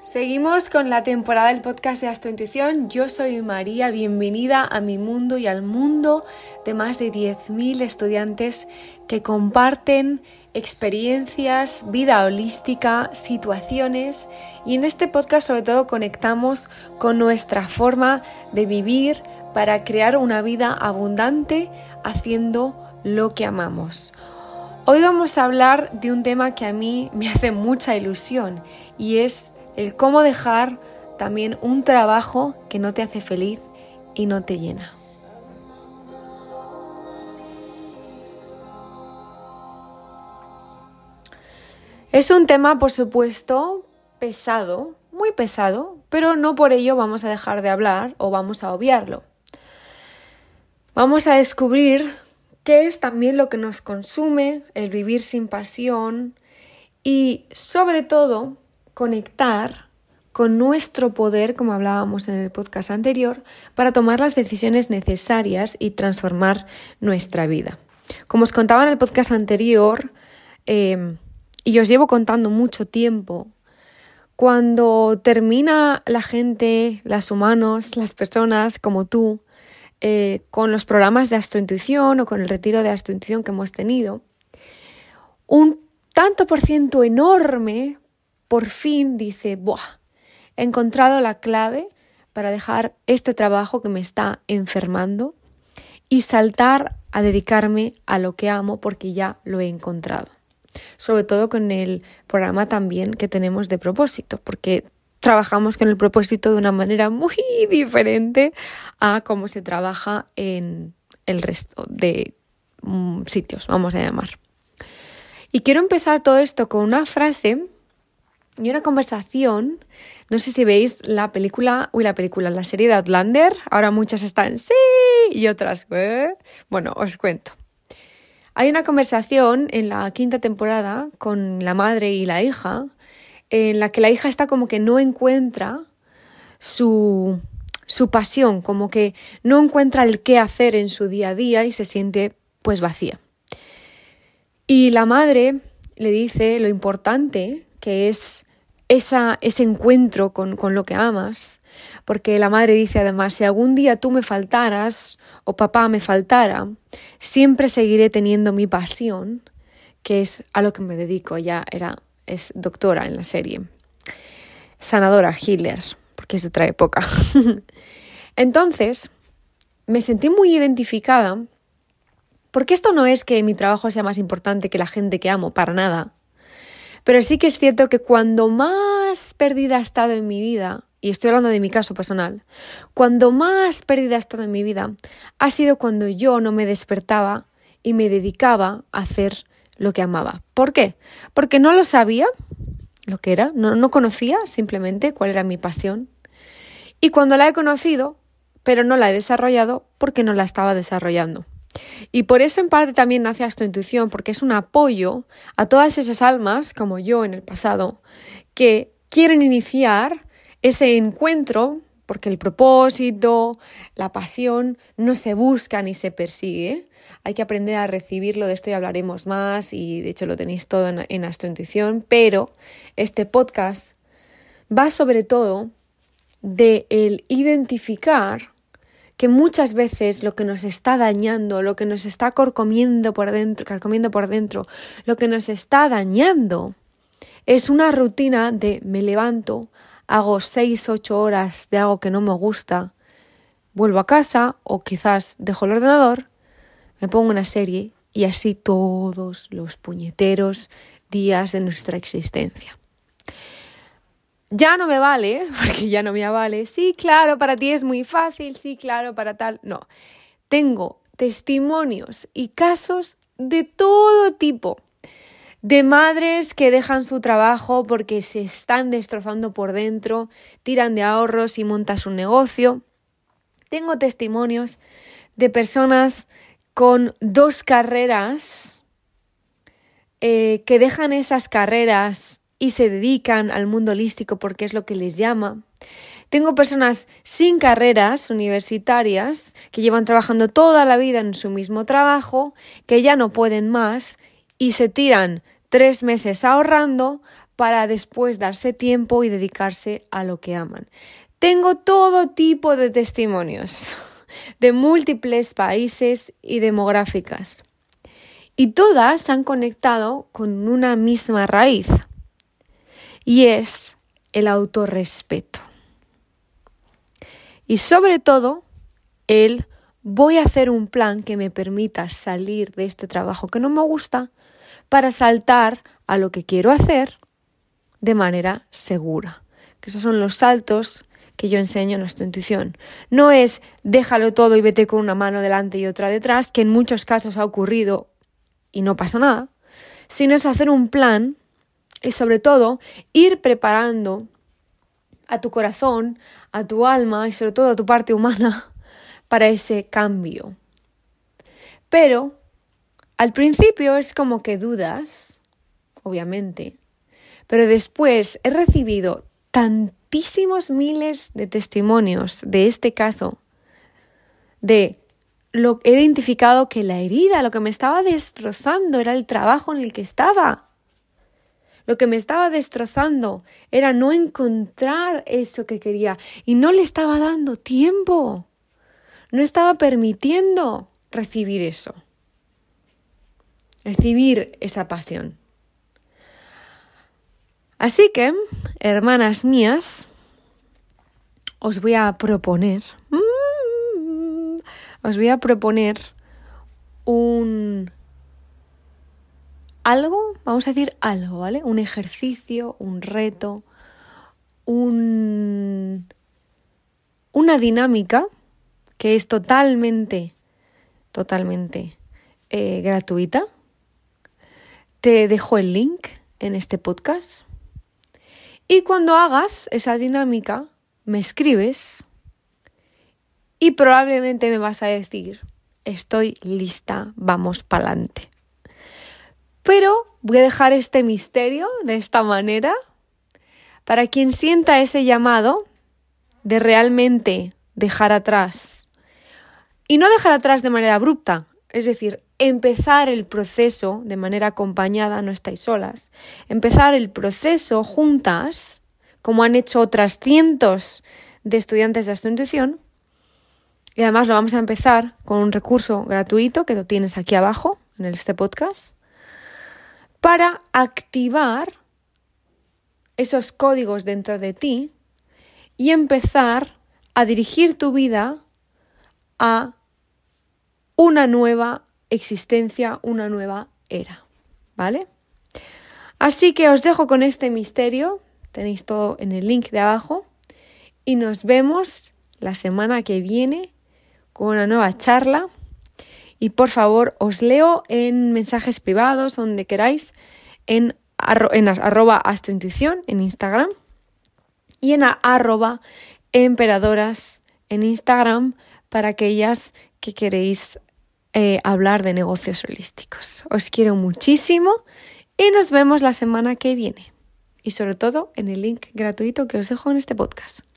Seguimos con la temporada del podcast de Astrointuición. Yo soy María, bienvenida a mi mundo y al mundo de más de 10.000 estudiantes que comparten experiencias, vida holística, situaciones y en este podcast sobre todo conectamos con nuestra forma de vivir para crear una vida abundante haciendo lo que amamos. Hoy vamos a hablar de un tema que a mí me hace mucha ilusión y es el cómo dejar también un trabajo que no te hace feliz y no te llena. Es un tema, por supuesto, pesado, muy pesado, pero no por ello vamos a dejar de hablar o vamos a obviarlo. Vamos a descubrir qué es también lo que nos consume, el vivir sin pasión y sobre todo conectar con nuestro poder, como hablábamos en el podcast anterior, para tomar las decisiones necesarias y transformar nuestra vida. Como os contaba en el podcast anterior, em, y os llevo contando mucho tiempo, cuando termina la gente, los humanos, las personas como tú, eh, con los programas de astrointuición o con el retiro de astrointuición que hemos tenido, un tanto por ciento enorme por fin dice, ¡buah! He encontrado la clave para dejar este trabajo que me está enfermando y saltar a dedicarme a lo que amo porque ya lo he encontrado. Sobre todo con el programa también que tenemos de propósito, porque trabajamos con el propósito de una manera muy diferente a cómo se trabaja en el resto de mm, sitios, vamos a llamar. Y quiero empezar todo esto con una frase y una conversación, no sé si veis la película, uy, la película, la serie de Outlander, ahora muchas están sí y otras, ¿eh? bueno, os cuento. Hay una conversación en la quinta temporada con la madre y la hija, en la que la hija está como que no encuentra su, su pasión, como que no encuentra el qué hacer en su día a día y se siente pues vacía. Y la madre le dice lo importante que es ese encuentro con, lo que amas, porque la madre dice además, si algún día tú me faltaras o papá me faltara, siempre seguiré teniendo mi pasión, que es a lo que me dedico. Ella era, es doctora en la serie. Sanadora, healer, porque es de otra época. Entonces, me sentí muy identificada, porque esto no es que mi trabajo sea más importante que la gente que amo, para nada. Pero sí que es cierto que cuando más perdida he estado en mi vida, y estoy hablando de mi caso personal, cuando más perdida he estado en mi vida, ha sido cuando yo no me despertaba y me dedicaba a hacer lo que amaba. ¿Por qué? Porque no lo sabía lo que era, no conocía simplemente cuál era mi pasión. Y cuando la he conocido, pero no la he desarrollado porque no la estaba desarrollando. Y por eso en parte también nace tu intuición, porque es un apoyo a todas esas almas, como yo en el pasado, que quieren iniciar ese encuentro, porque el propósito, la pasión no se busca ni se persigue. Hay que aprender a recibirlo, de esto ya hablaremos más y de hecho lo tenéis todo en, en intuición, pero este podcast va sobre todo de el identificar que muchas veces lo que nos está dañando, lo que nos está corcomiendo por dentro, por dentro, lo que nos está dañando es una rutina de me levanto, hago seis, ocho horas de algo que no me gusta, vuelvo a casa o quizás dejo el ordenador, me pongo una serie y así todos los puñeteros días de nuestra existencia ya no me vale, porque ya no me vale, sí, claro, para ti es muy fácil, sí, claro, para tal, no. Tengo testimonios y casos de todo tipo. De madres que dejan su trabajo porque se están destrozando por dentro, tiran de ahorros y montan su negocio. Tengo testimonios de personas con dos carreras eh, que dejan esas carreras y se dedican al mundo holístico porque es lo que les llama. Tengo personas sin carreras universitarias que llevan trabajando toda la vida en su mismo trabajo, que ya no pueden más y se tiran tres meses ahorrando para después darse tiempo y dedicarse a lo que aman. Tengo todo tipo de testimonios de múltiples países y demográficas. Y todas han conectado con una misma raíz. Y es el autorrespeto. Y sobre todo, el voy a hacer un plan que me permita salir de este trabajo que no me gusta para saltar a lo que quiero hacer de manera segura. Que esos son los saltos que yo enseño en nuestra intuición. No es déjalo todo y vete con una mano delante y otra detrás, que en muchos casos ha ocurrido y no pasa nada, sino es hacer un plan y sobre todo ir preparando a tu corazón, a tu alma y sobre todo a tu parte humana para ese cambio. Pero al principio es como que dudas, obviamente, pero después he recibido tantísimos miles de testimonios de este caso, de lo he identificado que la herida, lo que me estaba destrozando era el trabajo en el que estaba. Lo que me estaba destrozando era no encontrar eso que quería y no le estaba dando tiempo. No estaba permitiendo recibir eso. Recibir esa pasión. Así que, hermanas mías, os voy a proponer, mm, os voy a proponer un algo, vamos a decir algo, ¿vale? Un ejercicio, un reto, un, una dinámica que es totalmente, totalmente eh, gratuita. Te dejo el link en este podcast y cuando hagas esa dinámica, me escribes y probablemente me vas a decir, estoy lista, vamos pa'lante. Pero voy a dejar este misterio de esta manera para quien sienta ese llamado de realmente dejar atrás. Y no dejar atrás de manera abrupta, es decir, empezar el proceso de manera acompañada, no estáis solas, empezar el proceso juntas, como han hecho otras cientos de estudiantes de esta intuición, y además lo vamos a empezar con un recurso gratuito que lo tienes aquí abajo en este podcast, para activar esos códigos dentro de ti y empezar a dirigir tu vida a una nueva existencia, una nueva era. ¿Vale? Así que os dejo con este misterio. Tenéis todo en el link de abajo. Y nos vemos la semana que viene con una nueva charla. Y por favor, os leo en mensajes privados, donde queráis, en, en arroba astrointuición en Instagram y en arroba emperadoras en Instagram para aquellas que queréis eh, hablar de negocios holísticos. Os quiero muchísimo y nos vemos la semana que viene. Y sobre todo en el link gratuito que os dejo en este podcast.